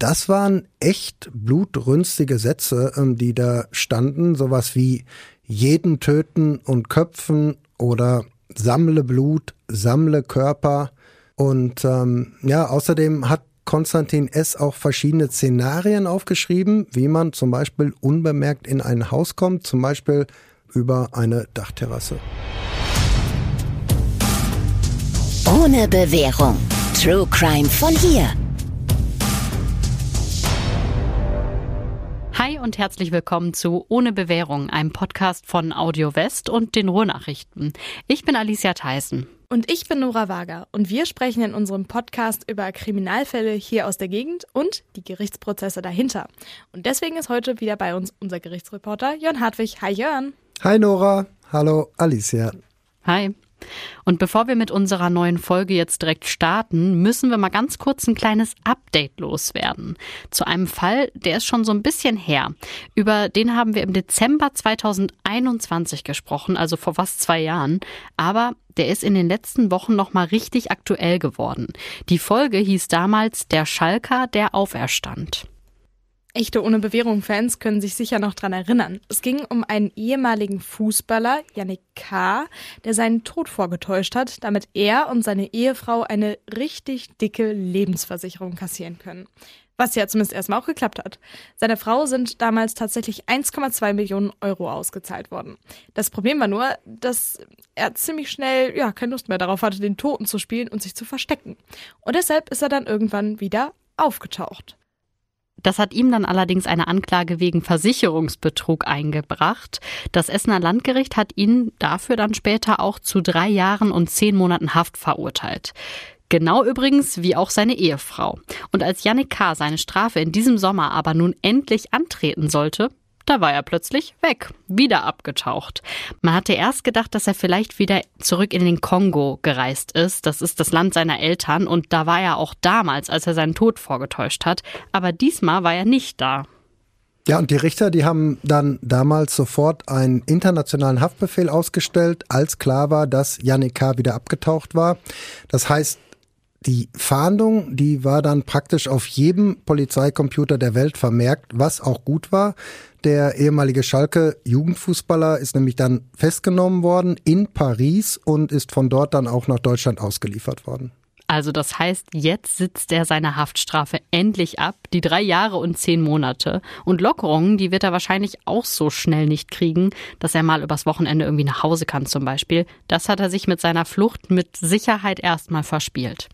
das waren echt blutrünstige Sätze, ähm, die da standen. Sowas wie jeden töten und köpfen oder sammle Blut, sammle Körper. Und ähm, ja, außerdem hat Konstantin S. auch verschiedene Szenarien aufgeschrieben, wie man zum Beispiel unbemerkt in ein Haus kommt, zum Beispiel über eine Dachterrasse. Ohne Bewährung. True Crime von hier. Hi und herzlich willkommen zu Ohne Bewährung, einem Podcast von Audio West und den Ruhrnachrichten. Ich bin Alicia Theissen. Und ich bin Nora Wager und wir sprechen in unserem Podcast über Kriminalfälle hier aus der Gegend und die Gerichtsprozesse dahinter. Und deswegen ist heute wieder bei uns unser Gerichtsreporter Jörn Hartwig. Hi Jörn. Hi Nora. Hallo Alicia. Hi. Und bevor wir mit unserer neuen Folge jetzt direkt starten, müssen wir mal ganz kurz ein kleines Update loswerden. Zu einem Fall, der ist schon so ein bisschen her. Über den haben wir im Dezember 2021 gesprochen, also vor fast zwei Jahren. Aber der ist in den letzten Wochen nochmal richtig aktuell geworden. Die Folge hieß damals Der Schalker, der auferstand. Echte Ohne Bewährung-Fans können sich sicher noch dran erinnern. Es ging um einen ehemaligen Fußballer, Yannick K., der seinen Tod vorgetäuscht hat, damit er und seine Ehefrau eine richtig dicke Lebensversicherung kassieren können. Was ja zumindest erstmal auch geklappt hat. Seiner Frau sind damals tatsächlich 1,2 Millionen Euro ausgezahlt worden. Das Problem war nur, dass er ziemlich schnell ja keine Lust mehr darauf hatte, den Toten zu spielen und sich zu verstecken. Und deshalb ist er dann irgendwann wieder aufgetaucht. Das hat ihm dann allerdings eine Anklage wegen Versicherungsbetrug eingebracht. Das Essener Landgericht hat ihn dafür dann später auch zu drei Jahren und zehn Monaten Haft verurteilt. Genau übrigens wie auch seine Ehefrau. Und als Yannick K. seine Strafe in diesem Sommer aber nun endlich antreten sollte, da war er plötzlich weg, wieder abgetaucht. Man hatte erst gedacht, dass er vielleicht wieder zurück in den Kongo gereist ist. Das ist das Land seiner Eltern und da war er auch damals, als er seinen Tod vorgetäuscht hat. Aber diesmal war er nicht da. Ja, und die Richter, die haben dann damals sofort einen internationalen Haftbefehl ausgestellt, als klar war, dass Yannick K. wieder abgetaucht war. Das heißt, die Fahndung, die war dann praktisch auf jedem Polizeicomputer der Welt vermerkt, was auch gut war. Der ehemalige Schalke Jugendfußballer ist nämlich dann festgenommen worden in Paris und ist von dort dann auch nach Deutschland ausgeliefert worden. Also das heißt, jetzt sitzt er seine Haftstrafe endlich ab, die drei Jahre und zehn Monate. Und Lockerungen, die wird er wahrscheinlich auch so schnell nicht kriegen, dass er mal übers Wochenende irgendwie nach Hause kann zum Beispiel. Das hat er sich mit seiner Flucht mit Sicherheit erstmal verspielt.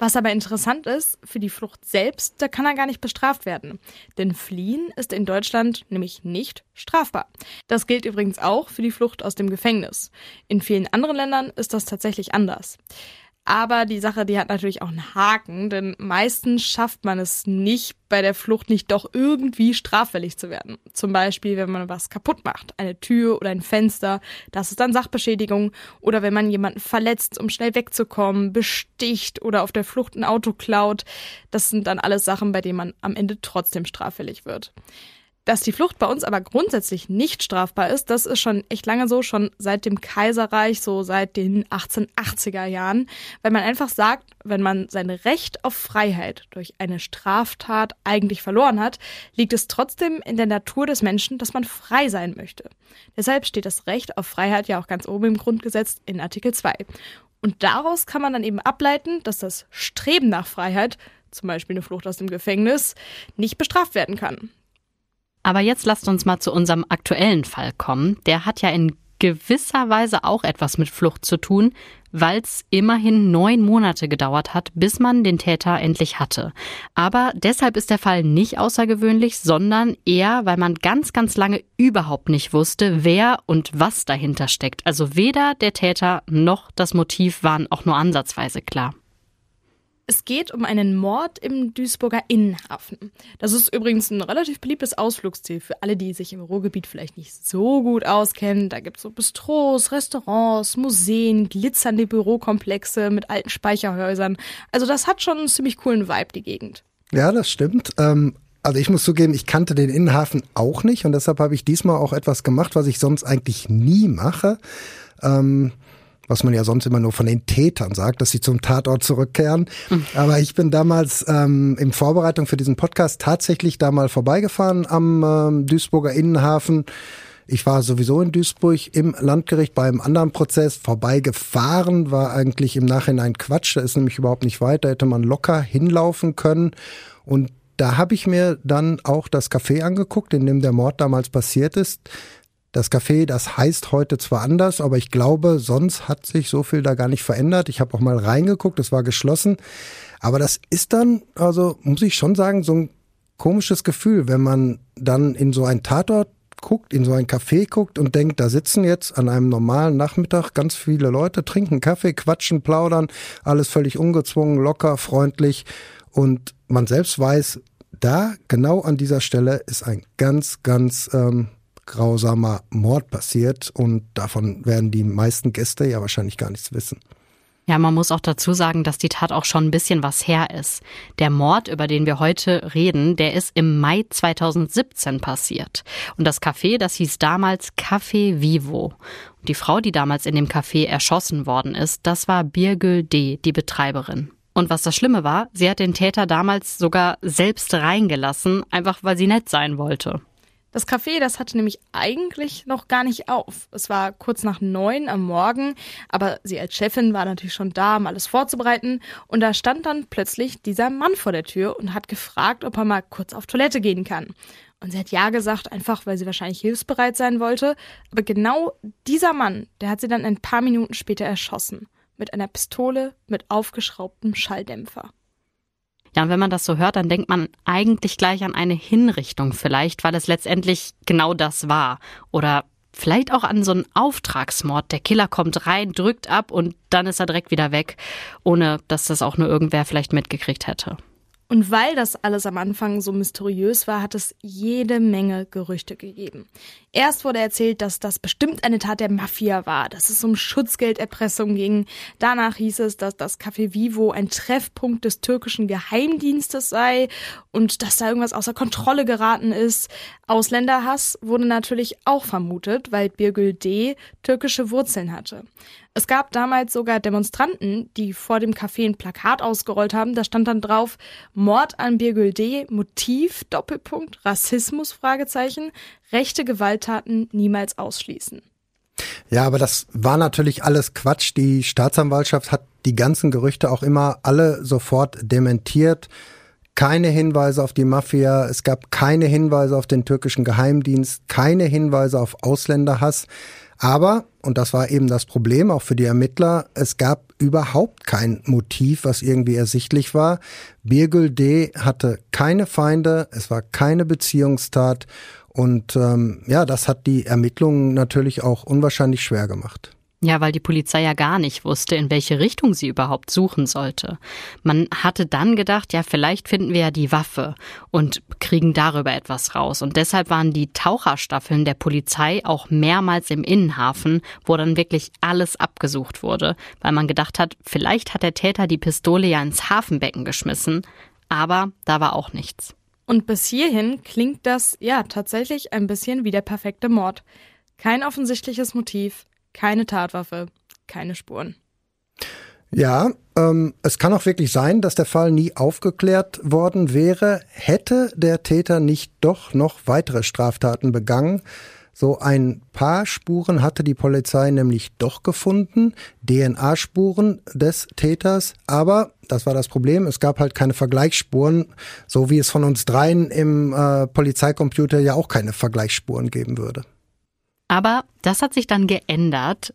Was aber interessant ist, für die Flucht selbst, da kann er gar nicht bestraft werden. Denn Fliehen ist in Deutschland nämlich nicht strafbar. Das gilt übrigens auch für die Flucht aus dem Gefängnis. In vielen anderen Ländern ist das tatsächlich anders. Aber die Sache, die hat natürlich auch einen Haken, denn meistens schafft man es nicht, bei der Flucht nicht doch irgendwie straffällig zu werden. Zum Beispiel, wenn man was kaputt macht, eine Tür oder ein Fenster, das ist dann Sachbeschädigung. Oder wenn man jemanden verletzt, um schnell wegzukommen, besticht oder auf der Flucht ein Auto klaut. Das sind dann alles Sachen, bei denen man am Ende trotzdem straffällig wird. Dass die Flucht bei uns aber grundsätzlich nicht strafbar ist, das ist schon echt lange so, schon seit dem Kaiserreich, so seit den 1880er Jahren, weil man einfach sagt, wenn man sein Recht auf Freiheit durch eine Straftat eigentlich verloren hat, liegt es trotzdem in der Natur des Menschen, dass man frei sein möchte. Deshalb steht das Recht auf Freiheit ja auch ganz oben im Grundgesetz in Artikel 2. Und daraus kann man dann eben ableiten, dass das Streben nach Freiheit, zum Beispiel eine Flucht aus dem Gefängnis, nicht bestraft werden kann. Aber jetzt lasst uns mal zu unserem aktuellen Fall kommen. Der hat ja in gewisser Weise auch etwas mit Flucht zu tun, weil es immerhin neun Monate gedauert hat, bis man den Täter endlich hatte. Aber deshalb ist der Fall nicht außergewöhnlich, sondern eher, weil man ganz, ganz lange überhaupt nicht wusste, wer und was dahinter steckt. Also weder der Täter noch das Motiv waren auch nur ansatzweise klar. Es geht um einen Mord im Duisburger Innenhafen. Das ist übrigens ein relativ beliebtes Ausflugsziel für alle, die sich im Ruhrgebiet vielleicht nicht so gut auskennen. Da gibt es so Bistros, Restaurants, Museen, glitzernde Bürokomplexe mit alten Speicherhäusern. Also das hat schon einen ziemlich coolen Vibe, die Gegend. Ja, das stimmt. Ähm also ich muss zugeben, ich kannte den Innenhafen auch nicht und deshalb habe ich diesmal auch etwas gemacht, was ich sonst eigentlich nie mache. Ähm, was man ja sonst immer nur von den Tätern sagt, dass sie zum Tatort zurückkehren. Mhm. Aber ich bin damals ähm, in Vorbereitung für diesen Podcast tatsächlich da mal vorbeigefahren am ähm, Duisburger Innenhafen. Ich war sowieso in Duisburg im Landgericht bei einem anderen Prozess vorbeigefahren, war eigentlich im Nachhinein Quatsch, da ist nämlich überhaupt nicht weit, da hätte man locker hinlaufen können. Und da habe ich mir dann auch das Café angeguckt, in dem der Mord damals passiert ist. Das Café, das heißt heute zwar anders, aber ich glaube, sonst hat sich so viel da gar nicht verändert. Ich habe auch mal reingeguckt, es war geschlossen. Aber das ist dann, also muss ich schon sagen, so ein komisches Gefühl, wenn man dann in so ein Tatort guckt, in so ein Café guckt und denkt, da sitzen jetzt an einem normalen Nachmittag ganz viele Leute, trinken Kaffee, quatschen, plaudern, alles völlig ungezwungen, locker, freundlich und man selbst weiß, da genau an dieser Stelle ist ein ganz, ganz ähm, grausamer Mord passiert und davon werden die meisten Gäste ja wahrscheinlich gar nichts wissen. Ja, man muss auch dazu sagen, dass die Tat auch schon ein bisschen was her ist. Der Mord, über den wir heute reden, der ist im Mai 2017 passiert. Und das Café, das hieß damals Café Vivo. Und die Frau, die damals in dem Café erschossen worden ist, das war Birgül D., die Betreiberin. Und was das Schlimme war, sie hat den Täter damals sogar selbst reingelassen, einfach weil sie nett sein wollte. Das Café, das hatte nämlich eigentlich noch gar nicht auf. Es war kurz nach neun am Morgen, aber sie als Chefin war natürlich schon da, um alles vorzubereiten. Und da stand dann plötzlich dieser Mann vor der Tür und hat gefragt, ob er mal kurz auf Toilette gehen kann. Und sie hat ja gesagt, einfach weil sie wahrscheinlich hilfsbereit sein wollte. Aber genau dieser Mann, der hat sie dann ein paar Minuten später erschossen. Mit einer Pistole mit aufgeschraubtem Schalldämpfer. Ja, und wenn man das so hört, dann denkt man eigentlich gleich an eine Hinrichtung vielleicht, weil es letztendlich genau das war. Oder vielleicht auch an so einen Auftragsmord. Der Killer kommt rein, drückt ab und dann ist er direkt wieder weg, ohne dass das auch nur irgendwer vielleicht mitgekriegt hätte. Und weil das alles am Anfang so mysteriös war, hat es jede Menge Gerüchte gegeben. Erst wurde erzählt, dass das bestimmt eine Tat der Mafia war, dass es um Schutzgelderpressung ging. Danach hieß es, dass das Café Vivo ein Treffpunkt des türkischen Geheimdienstes sei und dass da irgendwas außer Kontrolle geraten ist. Ausländerhass wurde natürlich auch vermutet, weil Birgül D. türkische Wurzeln hatte. Es gab damals sogar Demonstranten, die vor dem Café ein Plakat ausgerollt haben. Da stand dann drauf Mord an Birgül D. Motiv Doppelpunkt Rassismus Fragezeichen rechte Gewalttaten niemals ausschließen. Ja, aber das war natürlich alles Quatsch. Die Staatsanwaltschaft hat die ganzen Gerüchte auch immer alle sofort dementiert. Keine Hinweise auf die Mafia, es gab keine Hinweise auf den türkischen Geheimdienst, keine Hinweise auf Ausländerhass. Aber, und das war eben das Problem auch für die Ermittler, es gab überhaupt kein Motiv, was irgendwie ersichtlich war. Birgül D. hatte keine Feinde, es war keine Beziehungstat und ähm, ja, das hat die Ermittlungen natürlich auch unwahrscheinlich schwer gemacht. Ja, weil die Polizei ja gar nicht wusste, in welche Richtung sie überhaupt suchen sollte. Man hatte dann gedacht, ja, vielleicht finden wir ja die Waffe und kriegen darüber etwas raus. Und deshalb waren die Taucherstaffeln der Polizei auch mehrmals im Innenhafen, wo dann wirklich alles abgesucht wurde, weil man gedacht hat, vielleicht hat der Täter die Pistole ja ins Hafenbecken geschmissen. Aber da war auch nichts. Und bis hierhin klingt das ja tatsächlich ein bisschen wie der perfekte Mord. Kein offensichtliches Motiv, keine Tatwaffe, keine Spuren. Ja, ähm, es kann auch wirklich sein, dass der Fall nie aufgeklärt worden wäre, hätte der Täter nicht doch noch weitere Straftaten begangen. So ein paar Spuren hatte die Polizei nämlich doch gefunden, DNA-Spuren des Täters, aber das war das Problem, es gab halt keine Vergleichsspuren, so wie es von uns dreien im äh, Polizeicomputer ja auch keine Vergleichsspuren geben würde. Aber das hat sich dann geändert.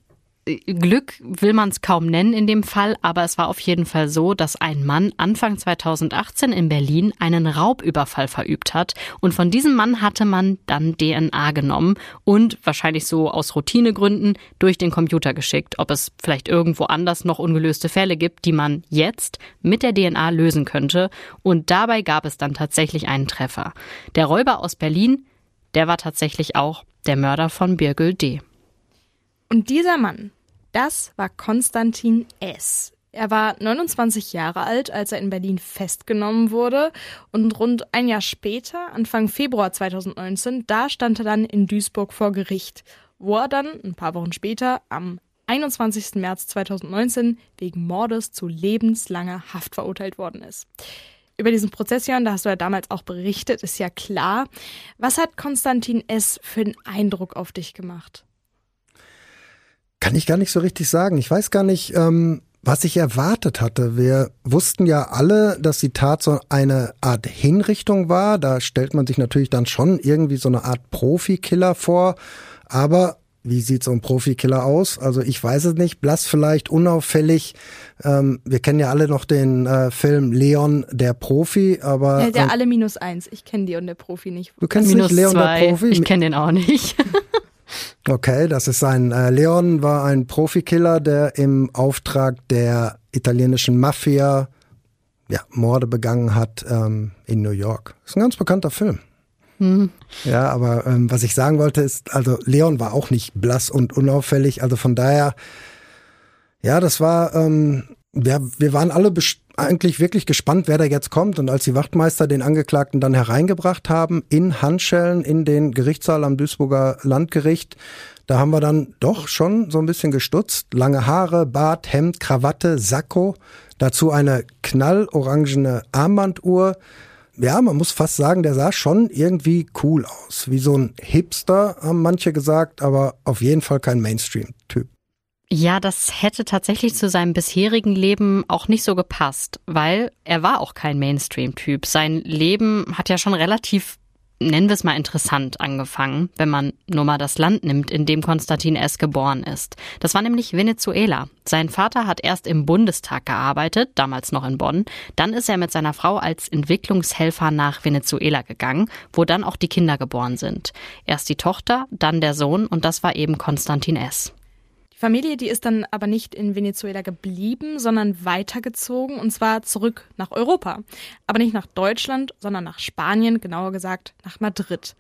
Glück will man es kaum nennen in dem Fall, aber es war auf jeden Fall so, dass ein Mann Anfang 2018 in Berlin einen Raubüberfall verübt hat und von diesem Mann hatte man dann DNA genommen und wahrscheinlich so aus Routinegründen durch den Computer geschickt, ob es vielleicht irgendwo anders noch ungelöste Fälle gibt, die man jetzt mit der DNA lösen könnte und dabei gab es dann tatsächlich einen Treffer. Der Räuber aus Berlin, der war tatsächlich auch der Mörder von Birgül D. Und dieser Mann, das war Konstantin S. Er war 29 Jahre alt, als er in Berlin festgenommen wurde. Und rund ein Jahr später, Anfang Februar 2019, da stand er dann in Duisburg vor Gericht, wo er dann ein paar Wochen später am 21. März 2019 wegen Mordes zu lebenslanger Haft verurteilt worden ist. Über diesen Prozess, Jan, da hast du ja damals auch berichtet, ist ja klar. Was hat Konstantin S. für einen Eindruck auf dich gemacht? Kann ich gar nicht so richtig sagen. Ich weiß gar nicht, ähm, was ich erwartet hatte. Wir wussten ja alle, dass die Tat so eine Art Hinrichtung war. Da stellt man sich natürlich dann schon irgendwie so eine Art Profikiller vor. Aber wie sieht so ein Profikiller aus? Also ich weiß es nicht, blass vielleicht, unauffällig. Ähm, wir kennen ja alle noch den äh, Film Leon der Profi, aber. Ja, der äh, alle minus eins. Ich kenne Leon der Profi nicht. Du kennst minus nicht Leon zwei. der Profi? Ich kenne den auch nicht. okay, das ist ein äh, Leon war ein Profikiller, der im Auftrag der italienischen Mafia ja, Morde begangen hat ähm, in New York. Das ist ein ganz bekannter Film. Mhm. Ja, aber ähm, was ich sagen wollte ist, also Leon war auch nicht blass und unauffällig, also von daher, ja, das war, ähm, wir, wir waren alle eigentlich wirklich gespannt, wer da jetzt kommt. Und als die Wachtmeister den Angeklagten dann hereingebracht haben, in Handschellen in den Gerichtssaal am Duisburger Landgericht, da haben wir dann doch schon so ein bisschen gestutzt. Lange Haare, Bart, Hemd, Krawatte, Sakko, dazu eine knallorangene Armbanduhr ja, man muss fast sagen, der sah schon irgendwie cool aus. Wie so ein Hipster, haben manche gesagt, aber auf jeden Fall kein Mainstream-Typ. Ja, das hätte tatsächlich zu seinem bisherigen Leben auch nicht so gepasst, weil er war auch kein Mainstream-Typ. Sein Leben hat ja schon relativ nennen wir es mal interessant angefangen, wenn man nur mal das Land nimmt, in dem Konstantin S. geboren ist. Das war nämlich Venezuela. Sein Vater hat erst im Bundestag gearbeitet, damals noch in Bonn. Dann ist er mit seiner Frau als Entwicklungshelfer nach Venezuela gegangen, wo dann auch die Kinder geboren sind. Erst die Tochter, dann der Sohn und das war eben Konstantin S. Die Familie, die ist dann aber nicht in Venezuela geblieben, sondern weitergezogen und zwar zurück nach Europa. Aber nicht nach Deutschland, sondern nach Spanien, genauer gesagt nach Madrid.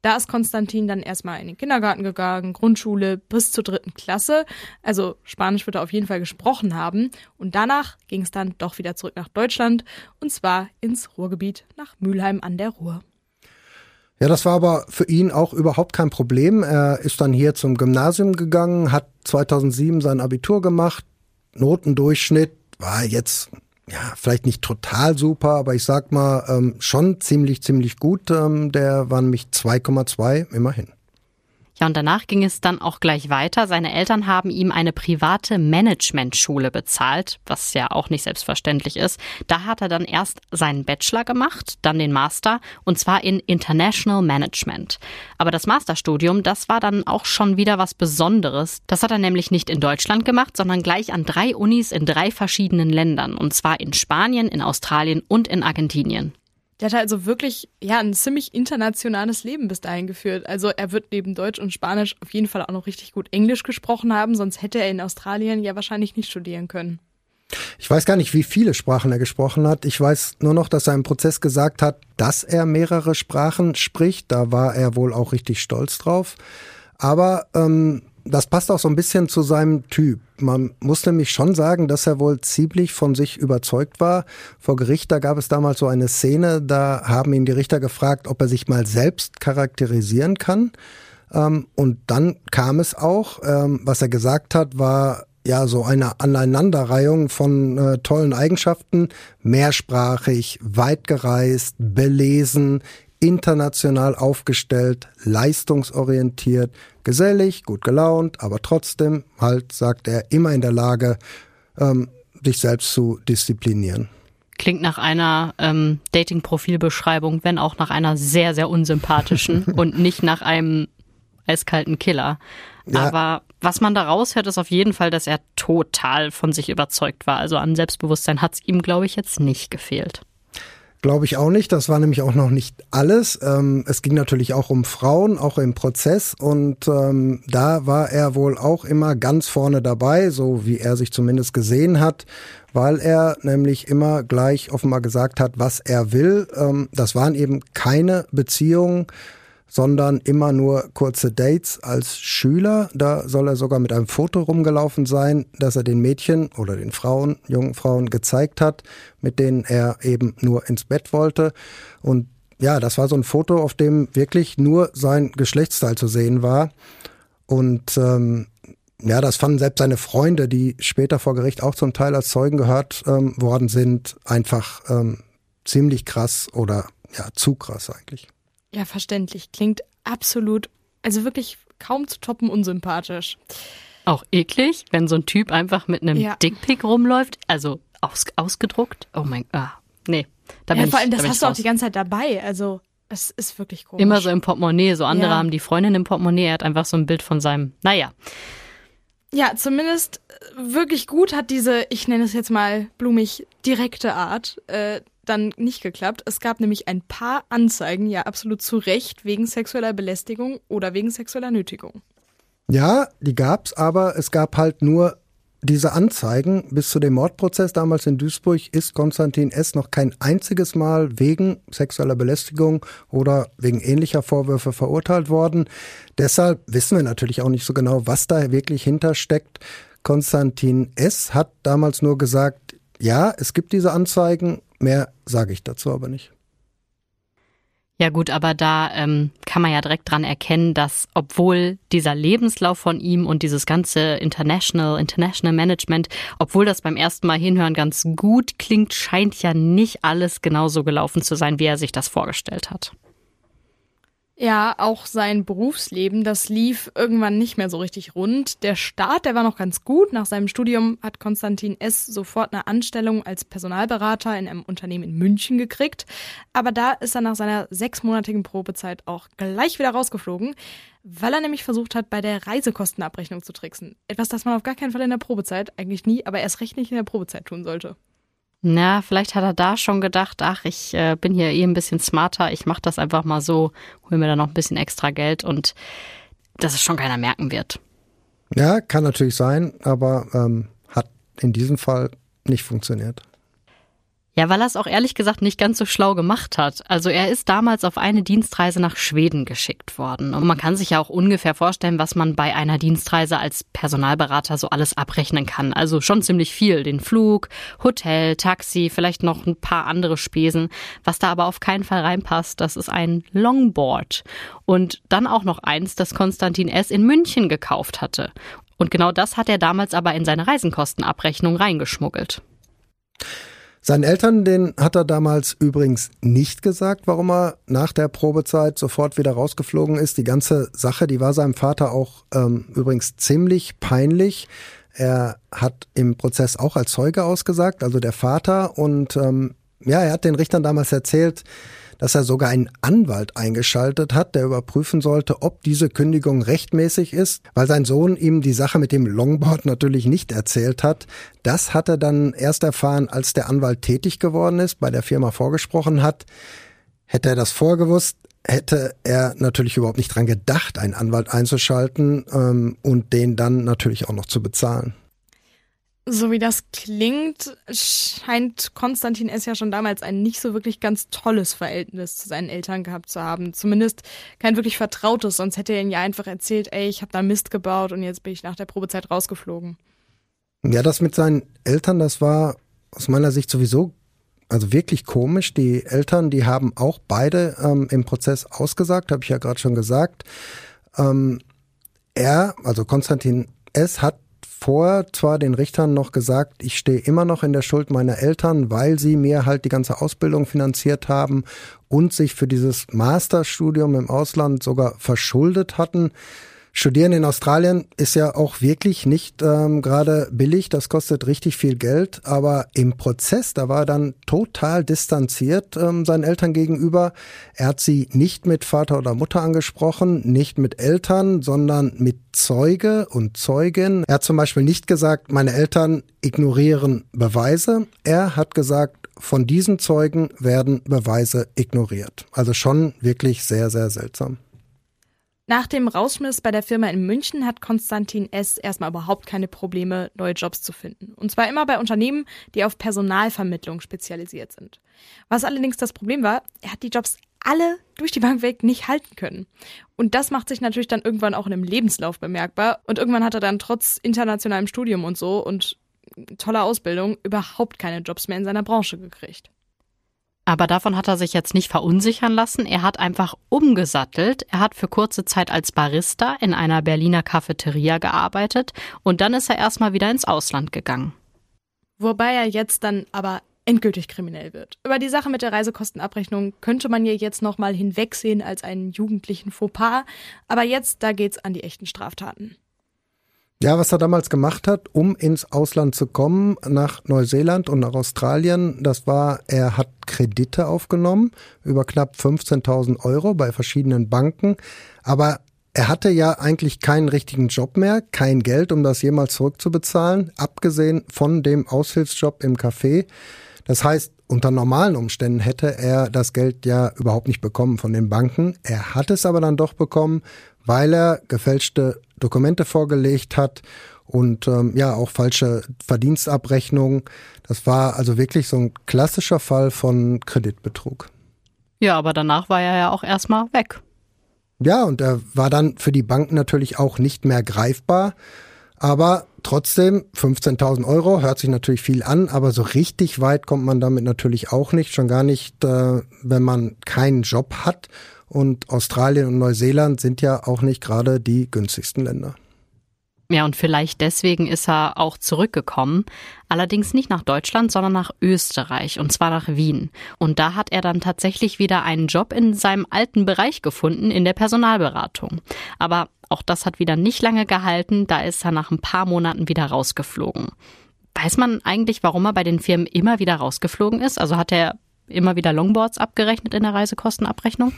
Da ist Konstantin dann erstmal in den Kindergarten gegangen, Grundschule bis zur dritten Klasse. Also Spanisch wird er auf jeden Fall gesprochen haben. Und danach ging es dann doch wieder zurück nach Deutschland und zwar ins Ruhrgebiet nach Mülheim an der Ruhr. Ja, das war aber für ihn auch überhaupt kein Problem. Er ist dann hier zum Gymnasium gegangen, hat 2007 sein Abitur gemacht. Notendurchschnitt war jetzt ja vielleicht nicht total super, aber ich sag mal ähm, schon ziemlich ziemlich gut. Ähm, der war nämlich 2,2 immerhin. Ja, und danach ging es dann auch gleich weiter. Seine Eltern haben ihm eine private Managementschule bezahlt, was ja auch nicht selbstverständlich ist. Da hat er dann erst seinen Bachelor gemacht, dann den Master, und zwar in International Management. Aber das Masterstudium, das war dann auch schon wieder was Besonderes. Das hat er nämlich nicht in Deutschland gemacht, sondern gleich an drei Unis in drei verschiedenen Ländern, und zwar in Spanien, in Australien und in Argentinien. Der hatte also wirklich ja ein ziemlich internationales Leben bis dahin geführt. Also er wird neben Deutsch und Spanisch auf jeden Fall auch noch richtig gut Englisch gesprochen haben, sonst hätte er in Australien ja wahrscheinlich nicht studieren können. Ich weiß gar nicht, wie viele Sprachen er gesprochen hat. Ich weiß nur noch, dass er im Prozess gesagt hat, dass er mehrere Sprachen spricht. Da war er wohl auch richtig stolz drauf. Aber ähm, das passt auch so ein bisschen zu seinem Typ. Man muss nämlich schon sagen, dass er wohl ziemlich von sich überzeugt war. Vor Gericht, da gab es damals so eine Szene, da haben ihn die Richter gefragt, ob er sich mal selbst charakterisieren kann. Ähm, und dann kam es auch. Ähm, was er gesagt hat, war ja so eine Aneinanderreihung von äh, tollen Eigenschaften. Mehrsprachig, weit gereist, belesen, international aufgestellt, leistungsorientiert, gesellig, gut gelaunt, aber trotzdem halt, sagt er, immer in der Lage, ähm, dich selbst zu disziplinieren. Klingt nach einer ähm, Dating-Profilbeschreibung, wenn auch nach einer sehr, sehr unsympathischen und nicht nach einem eiskalten Killer. Ja. Aber was man da raushört, ist auf jeden Fall, dass er total von sich überzeugt war. Also an Selbstbewusstsein hat es ihm, glaube ich, jetzt nicht gefehlt. Glaube ich auch nicht. Das war nämlich auch noch nicht alles. Ähm, es ging natürlich auch um Frauen, auch im Prozess. Und ähm, da war er wohl auch immer ganz vorne dabei, so wie er sich zumindest gesehen hat, weil er nämlich immer gleich offenbar gesagt hat, was er will. Ähm, das waren eben keine Beziehungen sondern immer nur kurze Dates als Schüler. Da soll er sogar mit einem Foto rumgelaufen sein, das er den Mädchen oder den Frauen, jungen Frauen gezeigt hat, mit denen er eben nur ins Bett wollte. Und ja, das war so ein Foto, auf dem wirklich nur sein Geschlechtsteil zu sehen war. Und ähm, ja, das fanden selbst seine Freunde, die später vor Gericht auch zum Teil als Zeugen gehört ähm, worden sind, einfach ähm, ziemlich krass oder ja, zu krass eigentlich. Ja, verständlich. Klingt absolut, also wirklich kaum zu toppen unsympathisch. Auch eklig, wenn so ein Typ einfach mit einem ja. Dickpick rumläuft, also aus, ausgedruckt. Oh mein Gott, ah, nee. Da ja, vor allem, das hast du auch die ganze Zeit dabei, also es ist wirklich komisch. Immer so im Portemonnaie, so andere ja. haben die Freundin im Portemonnaie, er hat einfach so ein Bild von seinem, naja. Ja, zumindest äh, wirklich gut hat diese, ich nenne es jetzt mal blumig, direkte Art äh, dann nicht geklappt. Es gab nämlich ein paar Anzeigen, ja absolut zu Recht, wegen sexueller Belästigung oder wegen sexueller Nötigung. Ja, die gab's, aber es gab halt nur diese Anzeigen. Bis zu dem Mordprozess damals in Duisburg ist Konstantin S. noch kein einziges Mal wegen sexueller Belästigung oder wegen ähnlicher Vorwürfe verurteilt worden. Deshalb wissen wir natürlich auch nicht so genau, was da wirklich hintersteckt. Konstantin S. hat damals nur gesagt, ja, es gibt diese Anzeigen, mehr sage ich dazu aber nicht. Ja gut, aber da ähm, kann man ja direkt dran erkennen, dass obwohl dieser Lebenslauf von ihm und dieses ganze International, International Management, obwohl das beim ersten Mal hinhören ganz gut klingt, scheint ja nicht alles genauso gelaufen zu sein, wie er sich das vorgestellt hat. Ja, auch sein Berufsleben, das lief irgendwann nicht mehr so richtig rund. Der Start, der war noch ganz gut. Nach seinem Studium hat Konstantin S. sofort eine Anstellung als Personalberater in einem Unternehmen in München gekriegt. Aber da ist er nach seiner sechsmonatigen Probezeit auch gleich wieder rausgeflogen, weil er nämlich versucht hat, bei der Reisekostenabrechnung zu tricksen. Etwas, das man auf gar keinen Fall in der Probezeit, eigentlich nie, aber erst recht nicht in der Probezeit tun sollte. Na, vielleicht hat er da schon gedacht, ach, ich äh, bin hier eh ein bisschen smarter, ich mache das einfach mal so, hol mir da noch ein bisschen extra Geld und dass es schon keiner merken wird. Ja, kann natürlich sein, aber ähm, hat in diesem Fall nicht funktioniert. Ja, weil er es auch ehrlich gesagt nicht ganz so schlau gemacht hat. Also er ist damals auf eine Dienstreise nach Schweden geschickt worden. Und man kann sich ja auch ungefähr vorstellen, was man bei einer Dienstreise als Personalberater so alles abrechnen kann. Also schon ziemlich viel. Den Flug, Hotel, Taxi, vielleicht noch ein paar andere Spesen. Was da aber auf keinen Fall reinpasst, das ist ein Longboard. Und dann auch noch eins, das Konstantin S. in München gekauft hatte. Und genau das hat er damals aber in seine Reisenkostenabrechnung reingeschmuggelt. Seinen Eltern, den hat er damals übrigens nicht gesagt, warum er nach der Probezeit sofort wieder rausgeflogen ist. Die ganze Sache, die war seinem Vater auch ähm, übrigens ziemlich peinlich. Er hat im Prozess auch als Zeuge ausgesagt, also der Vater. Und ähm, ja, er hat den Richtern damals erzählt, dass er sogar einen Anwalt eingeschaltet hat, der überprüfen sollte, ob diese Kündigung rechtmäßig ist, weil sein Sohn ihm die Sache mit dem Longboard natürlich nicht erzählt hat. Das hat er dann erst erfahren, als der Anwalt tätig geworden ist, bei der Firma vorgesprochen hat. Hätte er das vorgewusst, hätte er natürlich überhaupt nicht dran gedacht, einen Anwalt einzuschalten ähm, und den dann natürlich auch noch zu bezahlen. So wie das klingt, scheint Konstantin S. ja schon damals ein nicht so wirklich ganz tolles Verhältnis zu seinen Eltern gehabt zu haben. Zumindest kein wirklich vertrautes, sonst hätte er ihnen ja einfach erzählt, ey, ich habe da Mist gebaut und jetzt bin ich nach der Probezeit rausgeflogen. Ja, das mit seinen Eltern, das war aus meiner Sicht sowieso also wirklich komisch. Die Eltern, die haben auch beide ähm, im Prozess ausgesagt, habe ich ja gerade schon gesagt. Ähm, er, also Konstantin S., hat vorher zwar den Richtern noch gesagt, ich stehe immer noch in der Schuld meiner Eltern, weil sie mir halt die ganze Ausbildung finanziert haben und sich für dieses Masterstudium im Ausland sogar verschuldet hatten. Studieren in Australien ist ja auch wirklich nicht ähm, gerade billig, das kostet richtig viel Geld, aber im Prozess, da war er dann total distanziert ähm, seinen Eltern gegenüber. Er hat sie nicht mit Vater oder Mutter angesprochen, nicht mit Eltern, sondern mit Zeuge und Zeugin. Er hat zum Beispiel nicht gesagt, meine Eltern ignorieren Beweise. Er hat gesagt, von diesen Zeugen werden Beweise ignoriert. Also schon wirklich sehr, sehr seltsam. Nach dem Rausschmiss bei der Firma in München hat Konstantin S. erstmal überhaupt keine Probleme, neue Jobs zu finden. Und zwar immer bei Unternehmen, die auf Personalvermittlung spezialisiert sind. Was allerdings das Problem war, er hat die Jobs alle durch die Bank weg nicht halten können. Und das macht sich natürlich dann irgendwann auch in einem Lebenslauf bemerkbar. Und irgendwann hat er dann trotz internationalem Studium und so und toller Ausbildung überhaupt keine Jobs mehr in seiner Branche gekriegt. Aber davon hat er sich jetzt nicht verunsichern lassen. Er hat einfach umgesattelt. Er hat für kurze Zeit als Barista in einer Berliner Cafeteria gearbeitet und dann ist er erstmal wieder ins Ausland gegangen. Wobei er jetzt dann aber endgültig kriminell wird. Über die Sache mit der Reisekostenabrechnung könnte man ja jetzt nochmal hinwegsehen als einen jugendlichen Fauxpas, aber jetzt, da geht's an die echten Straftaten. Ja, was er damals gemacht hat, um ins Ausland zu kommen, nach Neuseeland und nach Australien, das war, er hat Kredite aufgenommen über knapp 15.000 Euro bei verschiedenen Banken, aber er hatte ja eigentlich keinen richtigen Job mehr, kein Geld, um das jemals zurückzubezahlen, abgesehen von dem Aushilfsjob im Café. Das heißt, unter normalen Umständen hätte er das Geld ja überhaupt nicht bekommen von den Banken. Er hat es aber dann doch bekommen, weil er gefälschte Dokumente vorgelegt hat und ähm, ja auch falsche Verdienstabrechnungen. Das war also wirklich so ein klassischer Fall von Kreditbetrug. Ja, aber danach war er ja auch erstmal weg. Ja, und er war dann für die Banken natürlich auch nicht mehr greifbar. Aber trotzdem, 15.000 Euro hört sich natürlich viel an, aber so richtig weit kommt man damit natürlich auch nicht. Schon gar nicht, äh, wenn man keinen Job hat und Australien und Neuseeland sind ja auch nicht gerade die günstigsten Länder. Ja, und vielleicht deswegen ist er auch zurückgekommen. Allerdings nicht nach Deutschland, sondern nach Österreich, und zwar nach Wien. Und da hat er dann tatsächlich wieder einen Job in seinem alten Bereich gefunden, in der Personalberatung. Aber auch das hat wieder nicht lange gehalten, da ist er nach ein paar Monaten wieder rausgeflogen. Weiß man eigentlich, warum er bei den Firmen immer wieder rausgeflogen ist? Also hat er immer wieder Longboards abgerechnet in der Reisekostenabrechnung?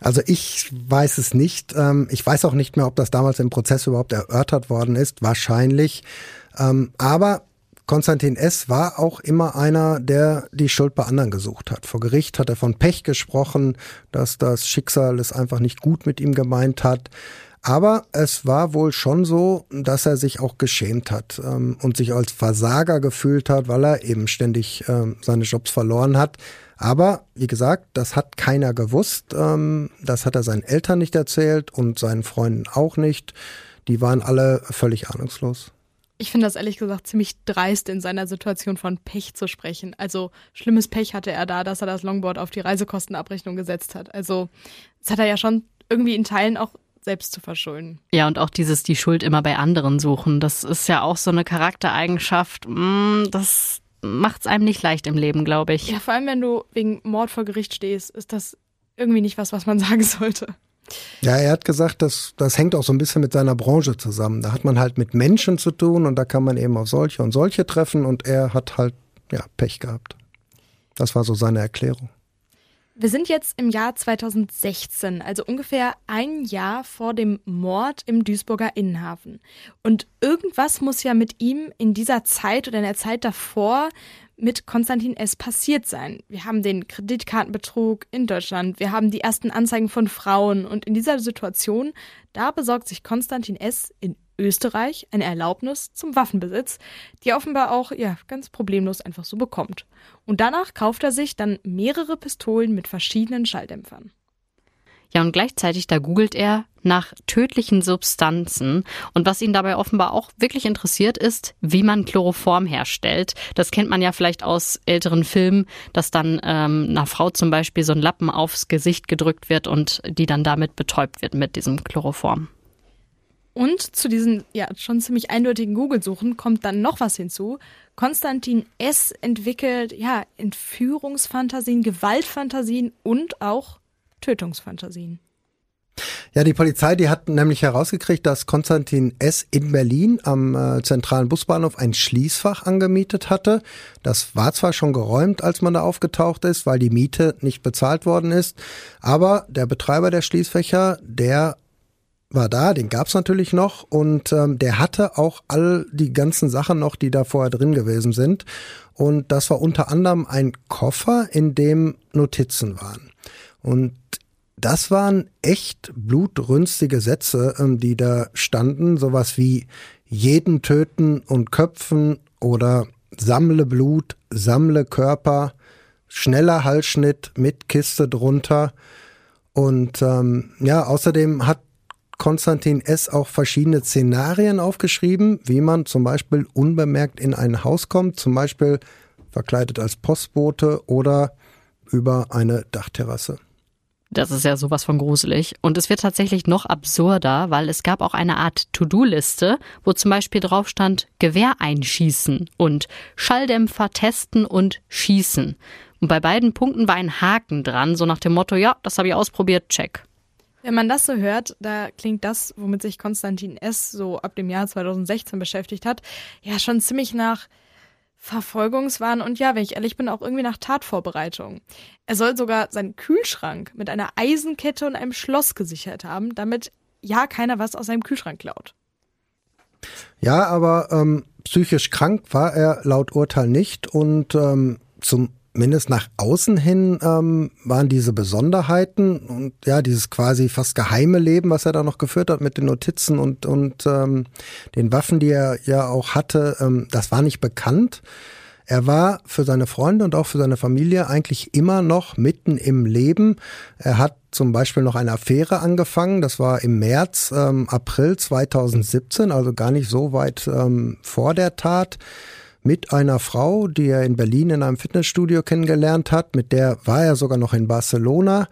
Also ich weiß es nicht. Ähm, ich weiß auch nicht mehr, ob das damals im Prozess überhaupt erörtert worden ist. Wahrscheinlich. Ähm, aber Konstantin S. war auch immer einer, der die Schuld bei anderen gesucht hat. Vor Gericht hat er von Pech gesprochen, dass das Schicksal es einfach nicht gut mit ihm gemeint hat. Aber es war wohl schon so, dass er sich auch geschämt hat ähm, und sich als Versager gefühlt hat, weil er eben ständig ähm, seine Jobs verloren hat. Aber wie gesagt, das hat keiner gewusst. Ähm, das hat er seinen Eltern nicht erzählt und seinen Freunden auch nicht. Die waren alle völlig ahnungslos. Ich finde das ehrlich gesagt ziemlich dreist, in seiner Situation von Pech zu sprechen. Also schlimmes Pech hatte er da, dass er das Longboard auf die Reisekostenabrechnung gesetzt hat. Also das hat er ja schon irgendwie in Teilen auch selbst zu verschulden. Ja, und auch dieses die Schuld immer bei anderen suchen, das ist ja auch so eine Charaktereigenschaft, mm, das macht es einem nicht leicht im Leben, glaube ich. Ja, vor allem wenn du wegen Mord vor Gericht stehst, ist das irgendwie nicht was, was man sagen sollte. Ja, er hat gesagt, dass das hängt auch so ein bisschen mit seiner Branche zusammen. Da hat man halt mit Menschen zu tun und da kann man eben auf solche und solche treffen und er hat halt ja Pech gehabt. Das war so seine Erklärung. Wir sind jetzt im Jahr 2016, also ungefähr ein Jahr vor dem Mord im Duisburger Innenhafen. Und irgendwas muss ja mit ihm in dieser Zeit oder in der Zeit davor mit Konstantin S. passiert sein. Wir haben den Kreditkartenbetrug in Deutschland, wir haben die ersten Anzeigen von Frauen und in dieser Situation, da besorgt sich Konstantin S. in Österreich eine Erlaubnis zum Waffenbesitz, die er offenbar auch ja ganz problemlos einfach so bekommt. Und danach kauft er sich dann mehrere Pistolen mit verschiedenen Schalldämpfern. Ja, und gleichzeitig da googelt er nach tödlichen Substanzen. Und was ihn dabei offenbar auch wirklich interessiert, ist, wie man Chloroform herstellt. Das kennt man ja vielleicht aus älteren Filmen, dass dann ähm, einer Frau zum Beispiel so ein Lappen aufs Gesicht gedrückt wird und die dann damit betäubt wird mit diesem Chloroform. Und zu diesen ja schon ziemlich eindeutigen Google-Suchen kommt dann noch was hinzu. Konstantin S. entwickelt ja Entführungsfantasien, Gewaltfantasien und auch Tötungsfantasien. Ja, die Polizei, die hat nämlich herausgekriegt, dass Konstantin S. in Berlin am äh, zentralen Busbahnhof ein Schließfach angemietet hatte. Das war zwar schon geräumt, als man da aufgetaucht ist, weil die Miete nicht bezahlt worden ist, aber der Betreiber der Schließfächer, der war da, den gab's natürlich noch und ähm, der hatte auch all die ganzen Sachen noch, die da vorher drin gewesen sind. Und das war unter anderem ein Koffer, in dem Notizen waren. Und das waren echt blutrünstige Sätze, ähm, die da standen, sowas wie jeden töten und köpfen oder sammle Blut, sammle Körper, schneller Halsschnitt mit Kiste drunter. Und ähm, ja, außerdem hat Konstantin S. auch verschiedene Szenarien aufgeschrieben, wie man zum Beispiel unbemerkt in ein Haus kommt, zum Beispiel verkleidet als Postbote oder über eine Dachterrasse. Das ist ja sowas von gruselig. Und es wird tatsächlich noch absurder, weil es gab auch eine Art To-Do-Liste, wo zum Beispiel drauf stand Gewehr einschießen und Schalldämpfer testen und schießen. Und bei beiden Punkten war ein Haken dran, so nach dem Motto, ja, das habe ich ausprobiert, check. Wenn man das so hört, da klingt das, womit sich Konstantin S. so ab dem Jahr 2016 beschäftigt hat, ja schon ziemlich nach Verfolgungswahn und ja, wenn ich ehrlich bin, auch irgendwie nach Tatvorbereitung. Er soll sogar seinen Kühlschrank mit einer Eisenkette und einem Schloss gesichert haben, damit ja keiner was aus seinem Kühlschrank klaut. Ja, aber ähm, psychisch krank war er laut Urteil nicht und ähm, zum zumindest nach außen hin ähm, waren diese Besonderheiten und ja, dieses quasi fast geheime Leben, was er da noch geführt hat mit den Notizen und, und ähm, den Waffen, die er ja auch hatte, ähm, das war nicht bekannt. Er war für seine Freunde und auch für seine Familie eigentlich immer noch mitten im Leben. Er hat zum Beispiel noch eine Affäre angefangen. Das war im März, ähm, April 2017, also gar nicht so weit ähm, vor der Tat mit einer Frau, die er in Berlin in einem Fitnessstudio kennengelernt hat. Mit der war er sogar noch in Barcelona.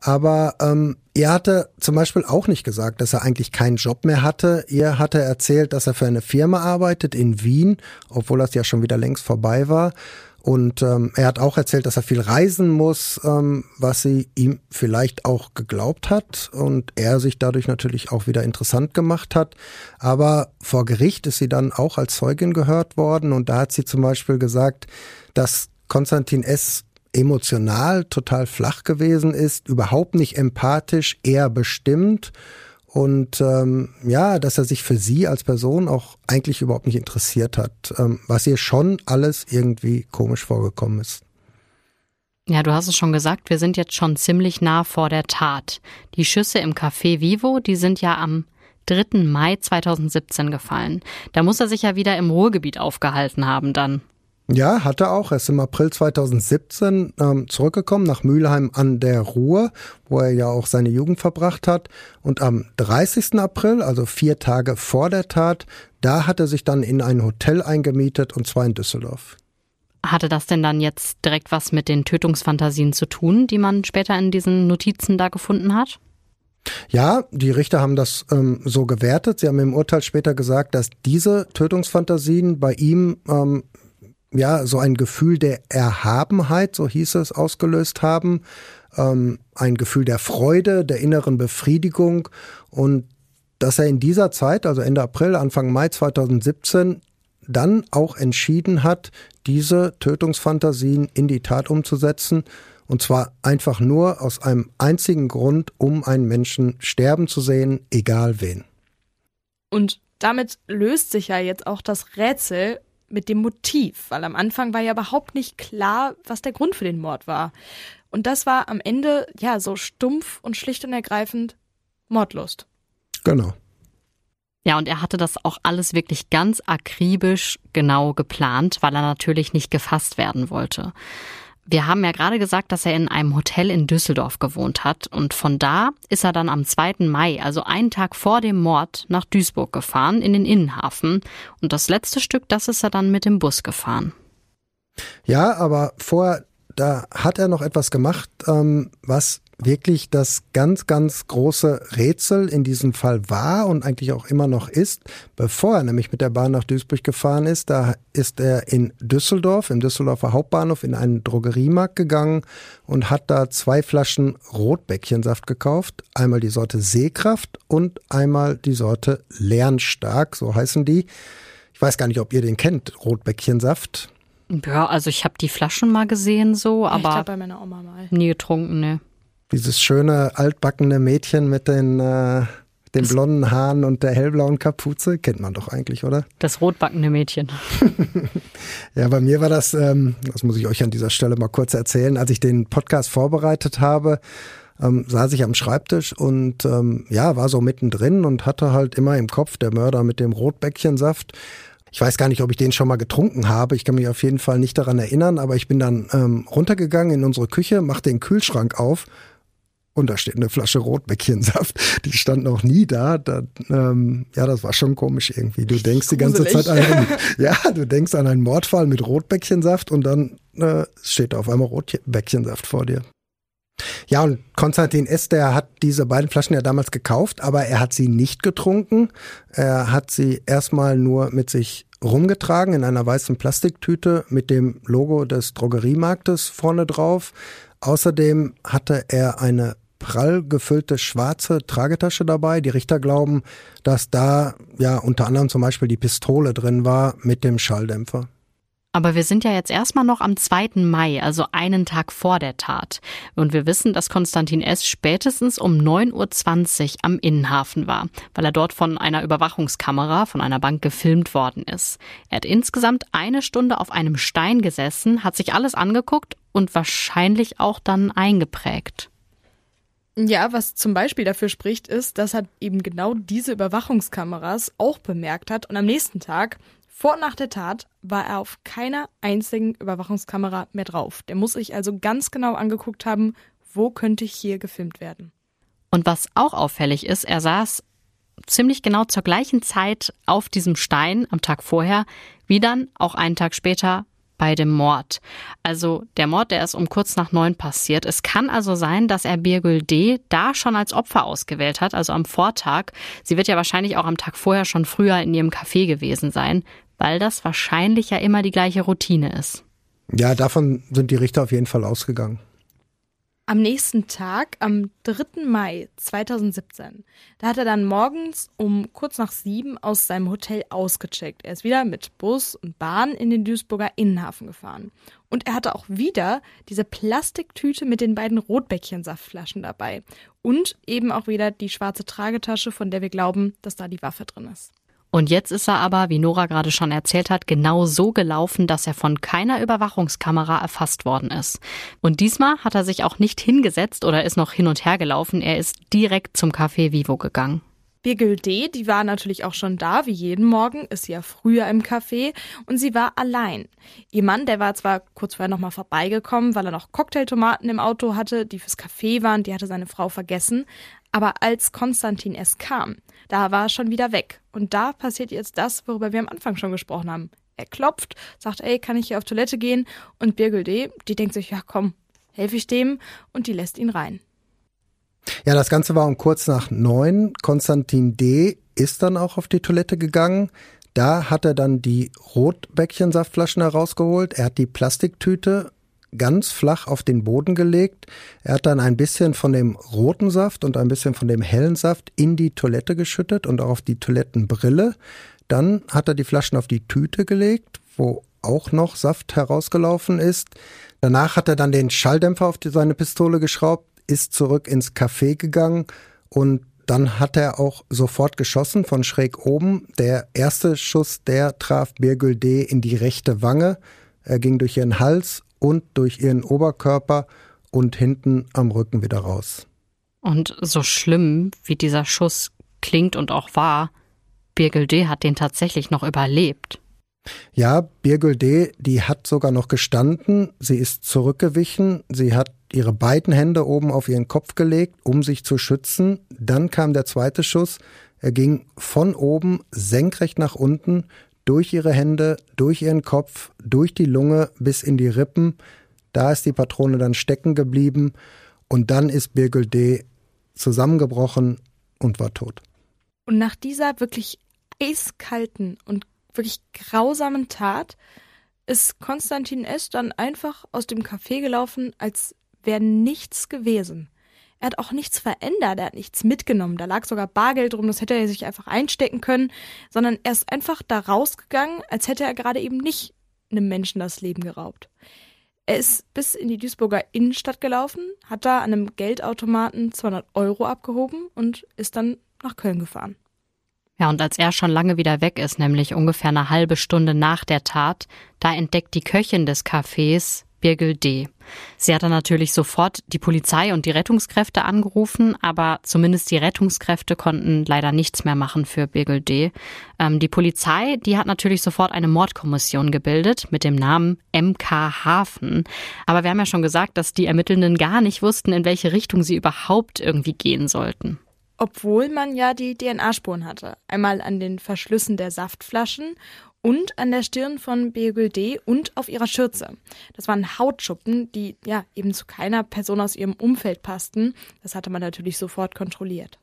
Aber ähm, er hatte zum Beispiel auch nicht gesagt, dass er eigentlich keinen Job mehr hatte. Er hatte erzählt, dass er für eine Firma arbeitet in Wien, obwohl das ja schon wieder längst vorbei war. Und ähm, er hat auch erzählt, dass er viel reisen muss, ähm, was sie ihm vielleicht auch geglaubt hat und er sich dadurch natürlich auch wieder interessant gemacht hat. Aber vor Gericht ist sie dann auch als Zeugin gehört worden und da hat sie zum Beispiel gesagt, dass Konstantin S emotional total flach gewesen ist, überhaupt nicht empathisch, eher bestimmt und ähm, ja, dass er sich für sie als Person auch eigentlich überhaupt nicht interessiert hat, ähm, was ihr schon alles irgendwie komisch vorgekommen ist. Ja, du hast es schon gesagt, wir sind jetzt schon ziemlich nah vor der Tat. Die Schüsse im Café Vivo, die sind ja am 3. Mai 2017 gefallen. Da muss er sich ja wieder im Ruhrgebiet aufgehalten haben dann. Ja, hat er auch. Er ist im April 2017 ähm, zurückgekommen nach Mülheim an der Ruhr, wo er ja auch seine Jugend verbracht hat. Und am 30. April, also vier Tage vor der Tat, da hat er sich dann in ein Hotel eingemietet und zwar in Düsseldorf. Hatte das denn dann jetzt direkt was mit den Tötungsfantasien zu tun, die man später in diesen Notizen da gefunden hat? Ja, die Richter haben das ähm, so gewertet. Sie haben im Urteil später gesagt, dass diese Tötungsfantasien bei ihm ähm, ja, so ein Gefühl der Erhabenheit, so hieß es, ausgelöst haben, ähm, ein Gefühl der Freude, der inneren Befriedigung und dass er in dieser Zeit, also Ende April, Anfang Mai 2017, dann auch entschieden hat, diese Tötungsfantasien in die Tat umzusetzen. Und zwar einfach nur aus einem einzigen Grund, um einen Menschen sterben zu sehen, egal wen. Und damit löst sich ja jetzt auch das Rätsel, mit dem Motiv, weil am Anfang war ja überhaupt nicht klar, was der Grund für den Mord war. Und das war am Ende ja so stumpf und schlicht und ergreifend Mordlust. Genau. Ja, und er hatte das auch alles wirklich ganz akribisch genau geplant, weil er natürlich nicht gefasst werden wollte. Wir haben ja gerade gesagt, dass er in einem Hotel in Düsseldorf gewohnt hat und von da ist er dann am 2. Mai, also einen Tag vor dem Mord, nach Duisburg gefahren, in den Innenhafen und das letzte Stück, das ist er dann mit dem Bus gefahren. Ja, aber vorher, da hat er noch etwas gemacht, ähm, was wirklich das ganz, ganz große Rätsel in diesem Fall war und eigentlich auch immer noch ist. Bevor er nämlich mit der Bahn nach Duisburg gefahren ist, da ist er in Düsseldorf, im Düsseldorfer Hauptbahnhof, in einen Drogeriemarkt gegangen und hat da zwei Flaschen Rotbäckchensaft gekauft. Einmal die Sorte Seekraft und einmal die Sorte Lernstark, so heißen die. Ich weiß gar nicht, ob ihr den kennt, Rotbäckchensaft. Ja, also ich habe die Flaschen mal gesehen so, aber ich bei meiner Oma mal. nie getrunken, ne. Dieses schöne altbackene Mädchen mit den, äh, den blonden Haaren und der hellblauen Kapuze, kennt man doch eigentlich, oder? Das rotbackene Mädchen. ja, bei mir war das, ähm, das muss ich euch an dieser Stelle mal kurz erzählen, als ich den Podcast vorbereitet habe, ähm, saß ich am Schreibtisch und ähm, ja, war so mittendrin und hatte halt immer im Kopf der Mörder mit dem Rotbäckchensaft. Ich weiß gar nicht, ob ich den schon mal getrunken habe. Ich kann mich auf jeden Fall nicht daran erinnern, aber ich bin dann ähm, runtergegangen in unsere Küche, machte den Kühlschrank auf und da steht eine Flasche Rotbäckchensaft. Die stand noch nie da. da ähm, ja, das war schon komisch irgendwie. Du denkst die ganze Zeit an einen, ja, du denkst an einen Mordfall mit Rotbäckchensaft und dann äh, steht auf einmal Rotbäckchensaft vor dir. Ja, und Konstantin S., der hat diese beiden Flaschen ja damals gekauft, aber er hat sie nicht getrunken. Er hat sie erstmal nur mit sich rumgetragen in einer weißen Plastiktüte mit dem Logo des Drogeriemarktes vorne drauf. Außerdem hatte er eine prall gefüllte schwarze Tragetasche dabei. Die Richter glauben, dass da ja unter anderem zum Beispiel die Pistole drin war mit dem Schalldämpfer. Aber wir sind ja jetzt erstmal noch am 2. Mai, also einen Tag vor der Tat. Und wir wissen, dass Konstantin S. spätestens um 9.20 Uhr am Innenhafen war, weil er dort von einer Überwachungskamera von einer Bank gefilmt worden ist. Er hat insgesamt eine Stunde auf einem Stein gesessen, hat sich alles angeguckt und wahrscheinlich auch dann eingeprägt. Ja, was zum Beispiel dafür spricht, ist, dass er eben genau diese Überwachungskameras auch bemerkt hat und am nächsten Tag vor und nach der Tat war er auf keiner einzigen Überwachungskamera mehr drauf. Der muss sich also ganz genau angeguckt haben, wo könnte ich hier gefilmt werden. Und was auch auffällig ist, er saß ziemlich genau zur gleichen Zeit auf diesem Stein am Tag vorher, wie dann auch einen Tag später bei dem Mord. Also der Mord, der ist um kurz nach neun passiert. Es kann also sein, dass er Birgül D. da schon als Opfer ausgewählt hat, also am Vortag. Sie wird ja wahrscheinlich auch am Tag vorher schon früher in ihrem Café gewesen sein, weil das wahrscheinlich ja immer die gleiche Routine ist. Ja, davon sind die Richter auf jeden Fall ausgegangen. Am nächsten Tag, am 3. Mai 2017, da hat er dann morgens um kurz nach sieben aus seinem Hotel ausgecheckt. Er ist wieder mit Bus und Bahn in den Duisburger Innenhafen gefahren. Und er hatte auch wieder diese Plastiktüte mit den beiden Rotbäckchensaftflaschen dabei. Und eben auch wieder die schwarze Tragetasche, von der wir glauben, dass da die Waffe drin ist. Und jetzt ist er aber, wie Nora gerade schon erzählt hat, genau so gelaufen, dass er von keiner Überwachungskamera erfasst worden ist. Und diesmal hat er sich auch nicht hingesetzt oder ist noch hin und her gelaufen. Er ist direkt zum Café Vivo gegangen. Birgül D., die war natürlich auch schon da, wie jeden Morgen, ist ja früher im Café und sie war allein. Ihr Mann, der war zwar kurz vorher nochmal vorbeigekommen, weil er noch Cocktailtomaten im Auto hatte, die fürs Café waren, die hatte seine Frau vergessen, aber als Konstantin es kam, da war er schon wieder weg. Und da passiert jetzt das, worüber wir am Anfang schon gesprochen haben. Er klopft, sagt, ey, kann ich hier auf Toilette gehen? Und Birgel D., die denkt sich, ja komm, helfe ich dem und die lässt ihn rein. Ja, das Ganze war um kurz nach neun. Konstantin D. ist dann auch auf die Toilette gegangen. Da hat er dann die Rotbäckchensaftflaschen herausgeholt. Er hat die Plastiktüte ganz flach auf den Boden gelegt. Er hat dann ein bisschen von dem roten Saft und ein bisschen von dem hellen Saft in die Toilette geschüttet und auch auf die Toilettenbrille. Dann hat er die Flaschen auf die Tüte gelegt, wo auch noch Saft herausgelaufen ist. Danach hat er dann den Schalldämpfer auf die, seine Pistole geschraubt, ist zurück ins Café gegangen und dann hat er auch sofort geschossen von schräg oben. Der erste Schuss, der traf Birgül D. in die rechte Wange. Er ging durch ihren Hals und durch ihren Oberkörper und hinten am Rücken wieder raus. Und so schlimm, wie dieser Schuss klingt und auch war, Birgel D. hat den tatsächlich noch überlebt. Ja, Birgel D., die hat sogar noch gestanden, sie ist zurückgewichen, sie hat ihre beiden Hände oben auf ihren Kopf gelegt, um sich zu schützen. Dann kam der zweite Schuss, er ging von oben senkrecht nach unten durch ihre Hände, durch ihren Kopf, durch die Lunge bis in die Rippen. Da ist die Patrone dann stecken geblieben und dann ist Birgül D. zusammengebrochen und war tot. Und nach dieser wirklich eiskalten und wirklich grausamen Tat ist Konstantin S. dann einfach aus dem Café gelaufen, als wäre nichts gewesen. Er hat auch nichts verändert, er hat nichts mitgenommen. Da lag sogar Bargeld drum, das hätte er sich einfach einstecken können, sondern er ist einfach da rausgegangen, als hätte er gerade eben nicht einem Menschen das Leben geraubt. Er ist bis in die Duisburger Innenstadt gelaufen, hat da an einem Geldautomaten 200 Euro abgehoben und ist dann nach Köln gefahren. Ja, und als er schon lange wieder weg ist, nämlich ungefähr eine halbe Stunde nach der Tat, da entdeckt die Köchin des Cafés Birgel D. Sie hat dann natürlich sofort die Polizei und die Rettungskräfte angerufen, aber zumindest die Rettungskräfte konnten leider nichts mehr machen für Birgel D. Ähm, die Polizei, die hat natürlich sofort eine Mordkommission gebildet mit dem Namen MK Hafen. Aber wir haben ja schon gesagt, dass die Ermittelnden gar nicht wussten, in welche Richtung sie überhaupt irgendwie gehen sollten. Obwohl man ja die DNA-Spuren hatte. Einmal an den Verschlüssen der Saftflaschen und an der Stirn von Beugel D. und auf ihrer Schürze. Das waren Hautschuppen, die ja eben zu keiner Person aus ihrem Umfeld passten. Das hatte man natürlich sofort kontrolliert.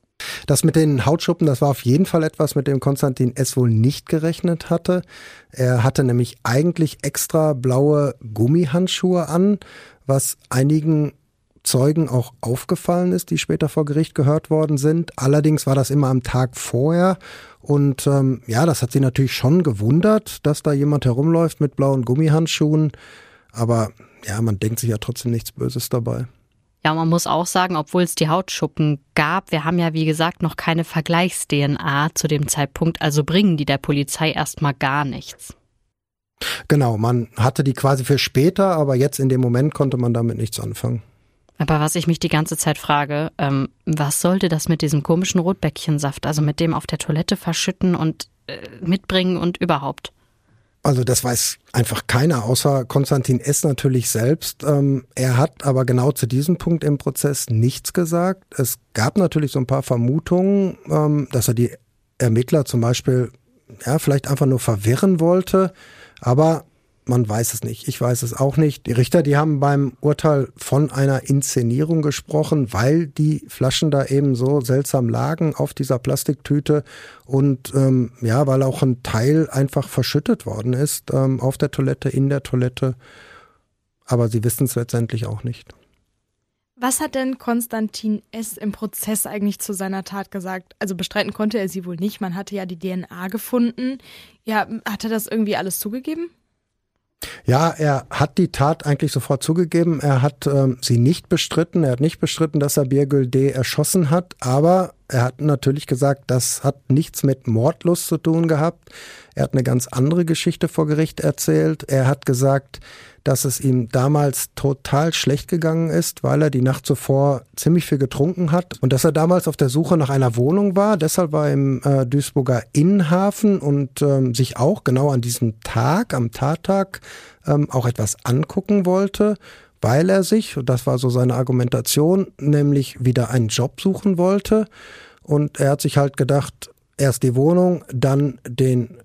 Das mit den Hautschuppen, das war auf jeden Fall etwas, mit dem Konstantin S. wohl nicht gerechnet hatte. Er hatte nämlich eigentlich extra blaue Gummihandschuhe an, was einigen Zeugen auch aufgefallen ist, die später vor Gericht gehört worden sind. Allerdings war das immer am Tag vorher und ähm, ja, das hat sie natürlich schon gewundert, dass da jemand herumläuft mit blauen Gummihandschuhen. Aber ja, man denkt sich ja trotzdem nichts Böses dabei. Ja, man muss auch sagen, obwohl es die Hautschuppen gab, wir haben ja wie gesagt noch keine Vergleichs-DNA zu dem Zeitpunkt, also bringen die der Polizei erstmal gar nichts. Genau, man hatte die quasi für später, aber jetzt in dem Moment konnte man damit nichts anfangen. Aber was ich mich die ganze Zeit frage, ähm, was sollte das mit diesem komischen Rotbäckchensaft, also mit dem auf der Toilette verschütten und äh, mitbringen und überhaupt? Also das weiß einfach keiner, außer Konstantin S. natürlich selbst. Ähm, er hat aber genau zu diesem Punkt im Prozess nichts gesagt. Es gab natürlich so ein paar Vermutungen, ähm, dass er die Ermittler zum Beispiel ja vielleicht einfach nur verwirren wollte. Aber man weiß es nicht. Ich weiß es auch nicht. Die Richter, die haben beim Urteil von einer Inszenierung gesprochen, weil die Flaschen da eben so seltsam lagen auf dieser Plastiktüte und ähm, ja, weil auch ein Teil einfach verschüttet worden ist ähm, auf der Toilette, in der Toilette. Aber sie wissen es letztendlich auch nicht. Was hat denn Konstantin S. im Prozess eigentlich zu seiner Tat gesagt? Also bestreiten konnte er sie wohl nicht. Man hatte ja die DNA gefunden. Ja, hat er das irgendwie alles zugegeben? Ja, er hat die Tat eigentlich sofort zugegeben. Er hat ähm, sie nicht bestritten. Er hat nicht bestritten, dass er Birgül D. erschossen hat. Aber er hat natürlich gesagt, das hat nichts mit Mordlust zu tun gehabt. Er hat eine ganz andere Geschichte vor Gericht erzählt. Er hat gesagt, dass es ihm damals total schlecht gegangen ist, weil er die Nacht zuvor ziemlich viel getrunken hat und dass er damals auf der Suche nach einer Wohnung war. Deshalb war er im äh, Duisburger Innenhafen und ähm, sich auch genau an diesem Tag, am Tattag, ähm, auch etwas angucken wollte weil er sich, und das war so seine Argumentation, nämlich wieder einen Job suchen wollte. Und er hat sich halt gedacht, erst die Wohnung, dann den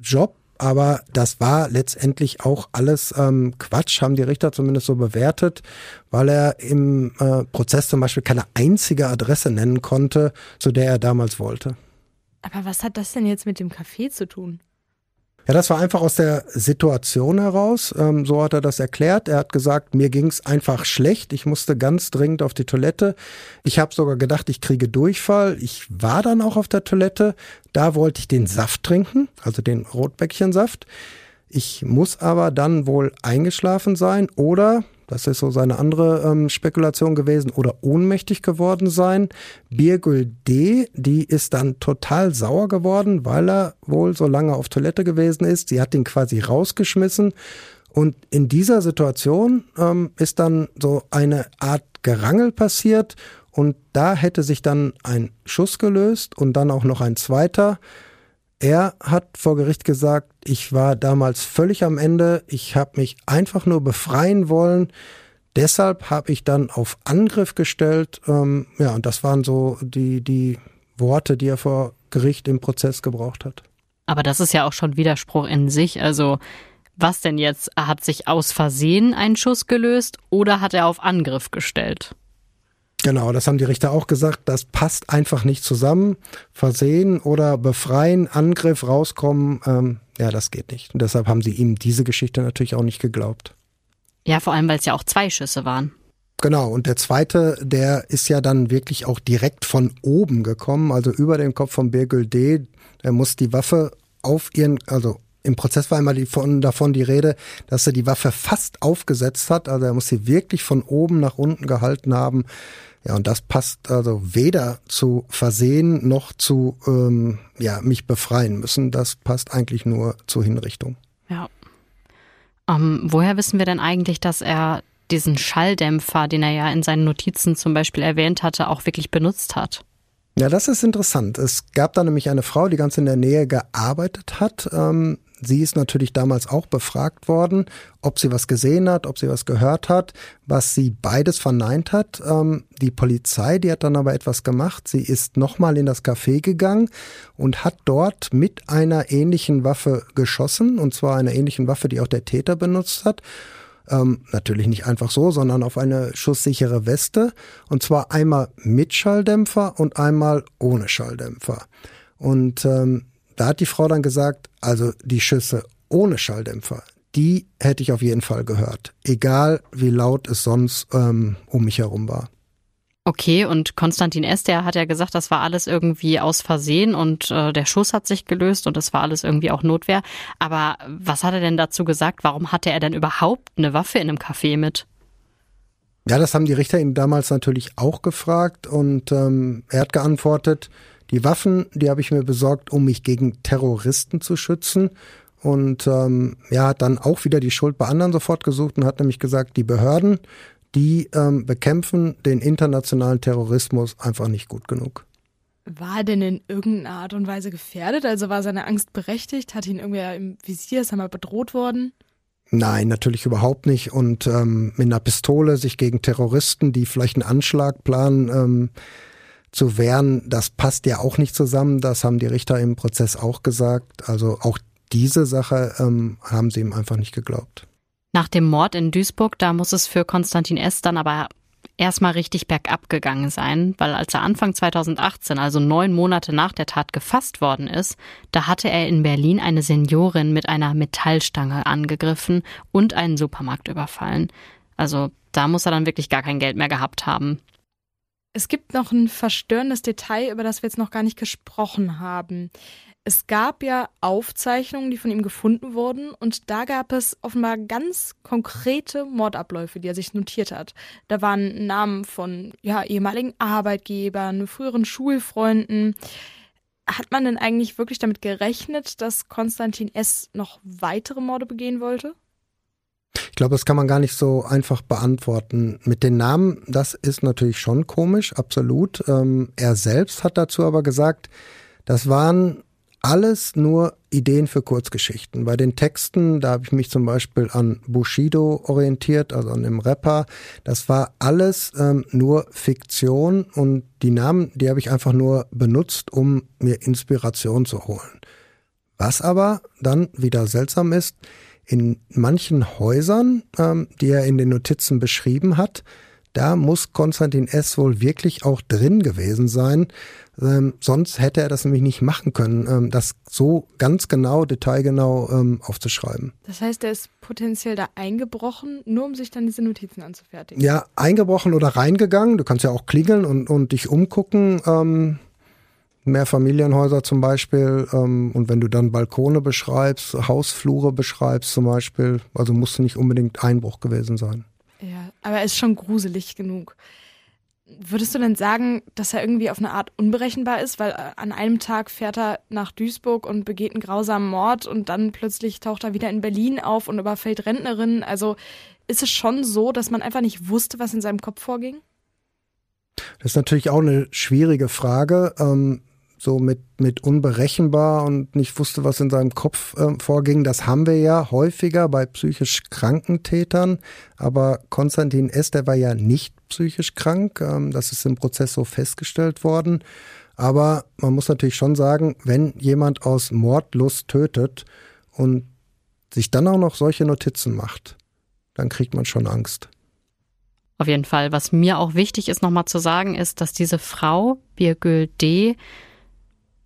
Job aber das war letztendlich auch alles ähm, Quatsch, haben die Richter zumindest so bewertet, weil er im äh, Prozess zum Beispiel keine einzige Adresse nennen konnte, zu der er damals wollte. Aber was hat das denn jetzt mit dem Café zu tun? Ja, das war einfach aus der Situation heraus. Ähm, so hat er das erklärt. Er hat gesagt, mir ging's einfach schlecht. Ich musste ganz dringend auf die Toilette. Ich habe sogar gedacht, ich kriege Durchfall. Ich war dann auch auf der Toilette. Da wollte ich den Saft trinken, also den Rotbäckchensaft. Ich muss aber dann wohl eingeschlafen sein oder das ist so seine andere ähm, Spekulation gewesen. Oder ohnmächtig geworden sein. Birgül D., die ist dann total sauer geworden, weil er wohl so lange auf Toilette gewesen ist. Sie hat ihn quasi rausgeschmissen. Und in dieser Situation ähm, ist dann so eine Art Gerangel passiert. Und da hätte sich dann ein Schuss gelöst und dann auch noch ein zweiter. Er hat vor Gericht gesagt, ich war damals völlig am Ende, ich habe mich einfach nur befreien wollen. Deshalb habe ich dann auf Angriff gestellt. Ähm, ja, und das waren so die, die Worte, die er vor Gericht im Prozess gebraucht hat. Aber das ist ja auch schon Widerspruch in sich. Also was denn jetzt? Hat sich aus Versehen ein Schuss gelöst oder hat er auf Angriff gestellt? Genau, das haben die Richter auch gesagt. Das passt einfach nicht zusammen. Versehen oder befreien, Angriff, rauskommen, ähm, ja, das geht nicht. Und deshalb haben sie ihm diese Geschichte natürlich auch nicht geglaubt. Ja, vor allem, weil es ja auch zwei Schüsse waren. Genau, und der zweite, der ist ja dann wirklich auch direkt von oben gekommen, also über den Kopf von Birgül D. Er muss die Waffe auf ihren, also im Prozess war einmal die von, davon die Rede, dass er die Waffe fast aufgesetzt hat, also er muss sie wirklich von oben nach unten gehalten haben. Ja, und das passt also weder zu Versehen noch zu ähm, ja, mich befreien müssen. Das passt eigentlich nur zur Hinrichtung. Ja. Ähm, woher wissen wir denn eigentlich, dass er diesen Schalldämpfer, den er ja in seinen Notizen zum Beispiel erwähnt hatte, auch wirklich benutzt hat? Ja, das ist interessant. Es gab da nämlich eine Frau, die ganz in der Nähe gearbeitet hat. Ähm, sie ist natürlich damals auch befragt worden, ob sie was gesehen hat, ob sie was gehört hat, was sie beides verneint hat. Ähm, die Polizei, die hat dann aber etwas gemacht. Sie ist nochmal in das Café gegangen und hat dort mit einer ähnlichen Waffe geschossen, und zwar einer ähnlichen Waffe, die auch der Täter benutzt hat. Ähm, natürlich nicht einfach so, sondern auf eine schusssichere Weste. Und zwar einmal mit Schalldämpfer und einmal ohne Schalldämpfer. Und ähm, da hat die Frau dann gesagt, also die Schüsse ohne Schalldämpfer, die hätte ich auf jeden Fall gehört. Egal wie laut es sonst ähm, um mich herum war. Okay, und Konstantin S., der hat ja gesagt, das war alles irgendwie aus Versehen und äh, der Schuss hat sich gelöst und das war alles irgendwie auch Notwehr. Aber was hat er denn dazu gesagt? Warum hatte er denn überhaupt eine Waffe in einem Café mit? Ja, das haben die Richter ihn damals natürlich auch gefragt und ähm, er hat geantwortet, die Waffen, die habe ich mir besorgt, um mich gegen Terroristen zu schützen. Und ähm, ja, hat dann auch wieder die Schuld bei anderen sofort gesucht und hat nämlich gesagt, die Behörden, die ähm, bekämpfen den internationalen Terrorismus einfach nicht gut genug. War er denn in irgendeiner Art und Weise gefährdet? Also war seine Angst berechtigt? Hat ihn irgendwer im Visier? Ist er mal bedroht worden? Nein, natürlich überhaupt nicht. Und ähm, mit einer Pistole sich gegen Terroristen, die vielleicht einen Anschlag planen, ähm, zu wehren, das passt ja auch nicht zusammen. Das haben die Richter im Prozess auch gesagt. Also auch diese Sache ähm, haben sie ihm einfach nicht geglaubt. Nach dem Mord in Duisburg, da muss es für Konstantin S. dann aber erstmal richtig bergab gegangen sein, weil als er Anfang 2018, also neun Monate nach der Tat gefasst worden ist, da hatte er in Berlin eine Seniorin mit einer Metallstange angegriffen und einen Supermarkt überfallen. Also da muss er dann wirklich gar kein Geld mehr gehabt haben. Es gibt noch ein verstörendes Detail, über das wir jetzt noch gar nicht gesprochen haben. Es gab ja Aufzeichnungen, die von ihm gefunden wurden, und da gab es offenbar ganz konkrete Mordabläufe, die er sich notiert hat. Da waren Namen von ja, ehemaligen Arbeitgebern, früheren Schulfreunden. Hat man denn eigentlich wirklich damit gerechnet, dass Konstantin S. noch weitere Morde begehen wollte? Ich glaube, das kann man gar nicht so einfach beantworten. Mit den Namen, das ist natürlich schon komisch, absolut. Ähm, er selbst hat dazu aber gesagt, das waren alles nur Ideen für Kurzgeschichten. Bei den Texten, da habe ich mich zum Beispiel an Bushido orientiert, also an dem Rapper. Das war alles ähm, nur Fiktion und die Namen, die habe ich einfach nur benutzt, um mir Inspiration zu holen. Was aber dann wieder seltsam ist, in manchen Häusern, ähm, die er in den Notizen beschrieben hat, da muss Konstantin S. wohl wirklich auch drin gewesen sein. Ähm, sonst hätte er das nämlich nicht machen können, ähm, das so ganz genau, detailgenau ähm, aufzuschreiben. Das heißt, er ist potenziell da eingebrochen, nur um sich dann diese Notizen anzufertigen. Ja, eingebrochen oder reingegangen. Du kannst ja auch klingeln und, und dich umgucken. Ähm, Mehrfamilienhäuser zum Beispiel. Ähm, und wenn du dann Balkone beschreibst, Hausflure beschreibst zum Beispiel, also musste nicht unbedingt Einbruch gewesen sein. Ja, aber er ist schon gruselig genug. Würdest du denn sagen, dass er irgendwie auf eine Art unberechenbar ist? Weil äh, an einem Tag fährt er nach Duisburg und begeht einen grausamen Mord und dann plötzlich taucht er wieder in Berlin auf und überfällt Rentnerinnen. Also ist es schon so, dass man einfach nicht wusste, was in seinem Kopf vorging? Das ist natürlich auch eine schwierige Frage. Ähm, so mit, mit unberechenbar und nicht wusste, was in seinem Kopf äh, vorging. Das haben wir ja häufiger bei psychisch kranken Tätern. Aber Konstantin S., der war ja nicht psychisch krank. Ähm, das ist im Prozess so festgestellt worden. Aber man muss natürlich schon sagen, wenn jemand aus Mordlust tötet und sich dann auch noch solche Notizen macht, dann kriegt man schon Angst. Auf jeden Fall. Was mir auch wichtig ist, nochmal zu sagen, ist, dass diese Frau, Birgül D.,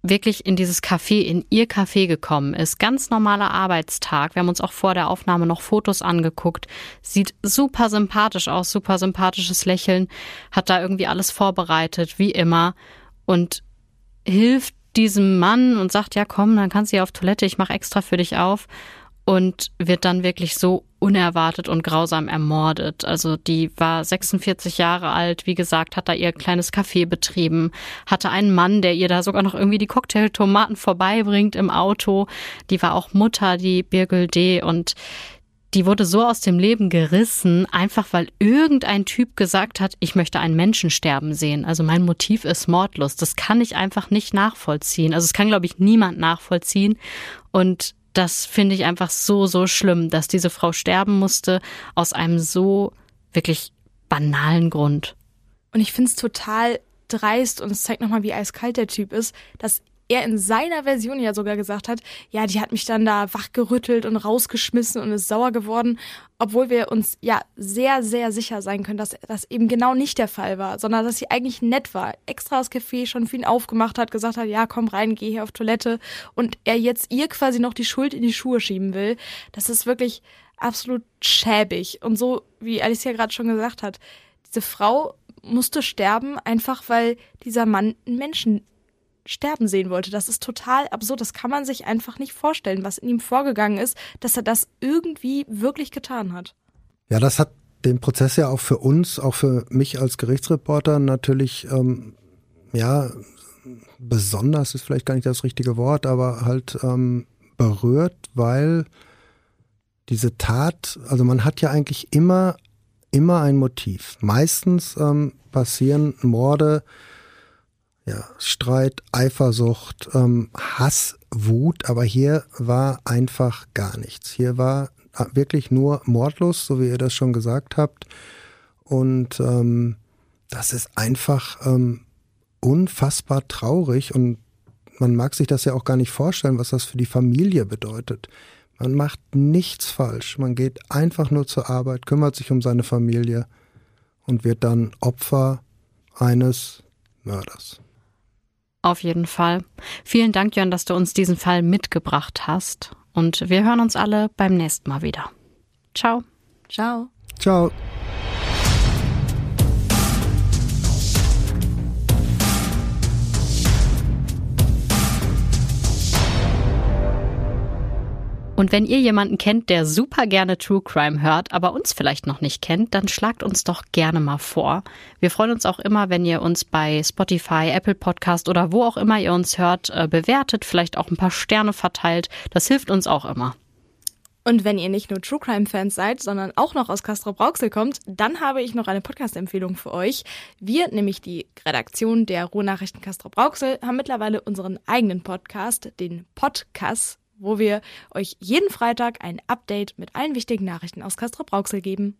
wirklich in dieses Café, in ihr Café gekommen ist. Ganz normaler Arbeitstag. Wir haben uns auch vor der Aufnahme noch Fotos angeguckt. Sieht super sympathisch aus, super sympathisches Lächeln. Hat da irgendwie alles vorbereitet, wie immer. Und hilft diesem Mann und sagt, ja komm, dann kannst du hier auf Toilette, ich mache extra für dich auf und wird dann wirklich so unerwartet und grausam ermordet. Also die war 46 Jahre alt, wie gesagt, hat da ihr kleines Café betrieben, hatte einen Mann, der ihr da sogar noch irgendwie die Cocktailtomaten vorbeibringt im Auto. Die war auch Mutter, die Birgül D. und die wurde so aus dem Leben gerissen, einfach weil irgendein Typ gesagt hat, ich möchte einen Menschen sterben sehen. Also mein Motiv ist Mordlust. Das kann ich einfach nicht nachvollziehen. Also es kann, glaube ich, niemand nachvollziehen. Und das finde ich einfach so, so schlimm, dass diese Frau sterben musste aus einem so wirklich banalen Grund. Und ich finde es total dreist und es zeigt nochmal, wie eiskalt der Typ ist, dass er in seiner Version ja sogar gesagt hat, ja, die hat mich dann da wachgerüttelt und rausgeschmissen und ist sauer geworden, obwohl wir uns ja sehr, sehr sicher sein können, dass das eben genau nicht der Fall war, sondern dass sie eigentlich nett war, extra das Café schon für ihn aufgemacht hat, gesagt hat, ja, komm rein, geh hier auf Toilette und er jetzt ihr quasi noch die Schuld in die Schuhe schieben will. Das ist wirklich absolut schäbig und so, wie Alicia gerade schon gesagt hat, diese Frau musste sterben, einfach weil dieser Mann einen Menschen sterben sehen wollte. Das ist total absurd. Das kann man sich einfach nicht vorstellen, was in ihm vorgegangen ist, dass er das irgendwie wirklich getan hat. Ja, das hat den Prozess ja auch für uns, auch für mich als Gerichtsreporter natürlich, ähm, ja, besonders ist vielleicht gar nicht das richtige Wort, aber halt ähm, berührt, weil diese Tat, also man hat ja eigentlich immer, immer ein Motiv. Meistens ähm, passieren Morde, ja, Streit, Eifersucht, ähm, Hass, Wut, aber hier war einfach gar nichts. Hier war äh, wirklich nur mordlos, so wie ihr das schon gesagt habt. Und ähm, das ist einfach ähm, unfassbar traurig und man mag sich das ja auch gar nicht vorstellen, was das für die Familie bedeutet. Man macht nichts falsch. Man geht einfach nur zur Arbeit, kümmert sich um seine Familie und wird dann Opfer eines Mörders. Auf jeden Fall. Vielen Dank, Jörn, dass du uns diesen Fall mitgebracht hast. Und wir hören uns alle beim nächsten Mal wieder. Ciao. Ciao. Ciao. Und wenn ihr jemanden kennt, der super gerne True Crime hört, aber uns vielleicht noch nicht kennt, dann schlagt uns doch gerne mal vor. Wir freuen uns auch immer, wenn ihr uns bei Spotify, Apple Podcast oder wo auch immer ihr uns hört, äh, bewertet, vielleicht auch ein paar Sterne verteilt. Das hilft uns auch immer. Und wenn ihr nicht nur True Crime Fans seid, sondern auch noch aus Castro Brauxel kommt, dann habe ich noch eine Podcast-Empfehlung für euch. Wir, nämlich die Redaktion der Ruhrnachrichten Castro Brauxel, haben mittlerweile unseren eigenen Podcast, den Podcast wo wir euch jeden Freitag ein Update mit allen wichtigen Nachrichten aus Castro Brauxel geben.